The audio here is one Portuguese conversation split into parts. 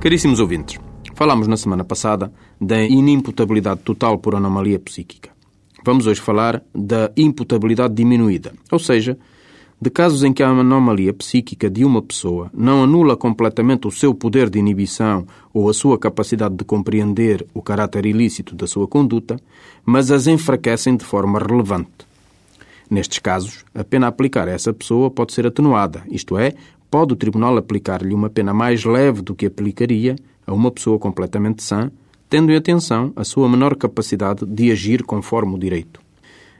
Caríssimos ouvintes, falámos na semana passada da inimputabilidade total por anomalia psíquica. Vamos hoje falar da imputabilidade diminuída, ou seja, de casos em que a anomalia psíquica de uma pessoa não anula completamente o seu poder de inibição ou a sua capacidade de compreender o caráter ilícito da sua conduta, mas as enfraquecem de forma relevante. Nestes casos, a pena aplicar a essa pessoa pode ser atenuada, isto é, pode o Tribunal aplicar-lhe uma pena mais leve do que aplicaria a uma pessoa completamente sã, tendo em atenção a sua menor capacidade de agir conforme o direito.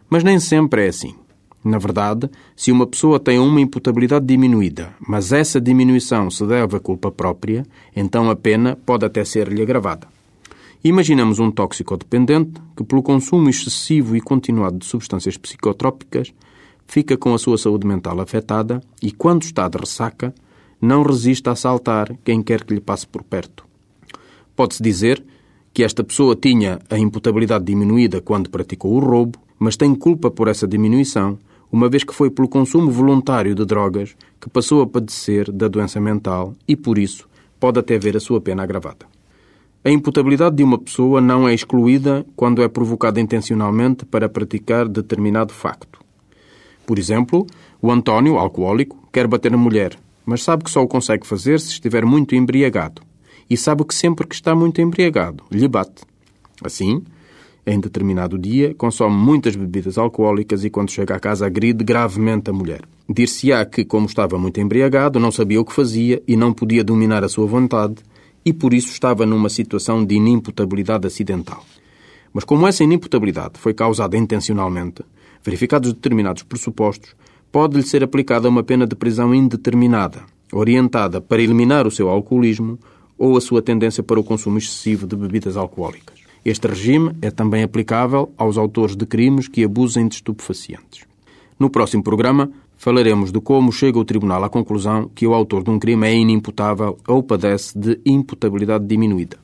Mas nem sempre é assim. Na verdade, se uma pessoa tem uma imputabilidade diminuída, mas essa diminuição se deve à culpa própria, então a pena pode até ser-lhe agravada. Imaginamos um toxicodependente que, pelo consumo excessivo e continuado de substâncias psicotrópicas, fica com a sua saúde mental afetada e, quando está de ressaca, não resiste a assaltar quem quer que lhe passe por perto. Pode-se dizer que esta pessoa tinha a imputabilidade diminuída quando praticou o roubo, mas tem culpa por essa diminuição, uma vez que foi pelo consumo voluntário de drogas que passou a padecer da doença mental e, por isso, pode até ver a sua pena agravada. A imputabilidade de uma pessoa não é excluída quando é provocada intencionalmente para praticar determinado facto. Por exemplo, o António, alcoólico, quer bater na mulher, mas sabe que só o consegue fazer se estiver muito embriagado. E sabe que sempre que está muito embriagado, lhe bate. Assim, em determinado dia, consome muitas bebidas alcoólicas e, quando chega à casa, agride gravemente a mulher. Dir-se-á que, como estava muito embriagado, não sabia o que fazia e não podia dominar a sua vontade e, por isso, estava numa situação de inimputabilidade acidental. Mas, como essa inimputabilidade foi causada intencionalmente, verificados determinados pressupostos, pode-lhe ser aplicada uma pena de prisão indeterminada, orientada para eliminar o seu alcoolismo ou a sua tendência para o consumo excessivo de bebidas alcoólicas. Este regime é também aplicável aos autores de crimes que abusem de estupefacientes. No próximo programa, falaremos de como chega o Tribunal à conclusão que o autor de um crime é inimputável ou padece de imputabilidade diminuída.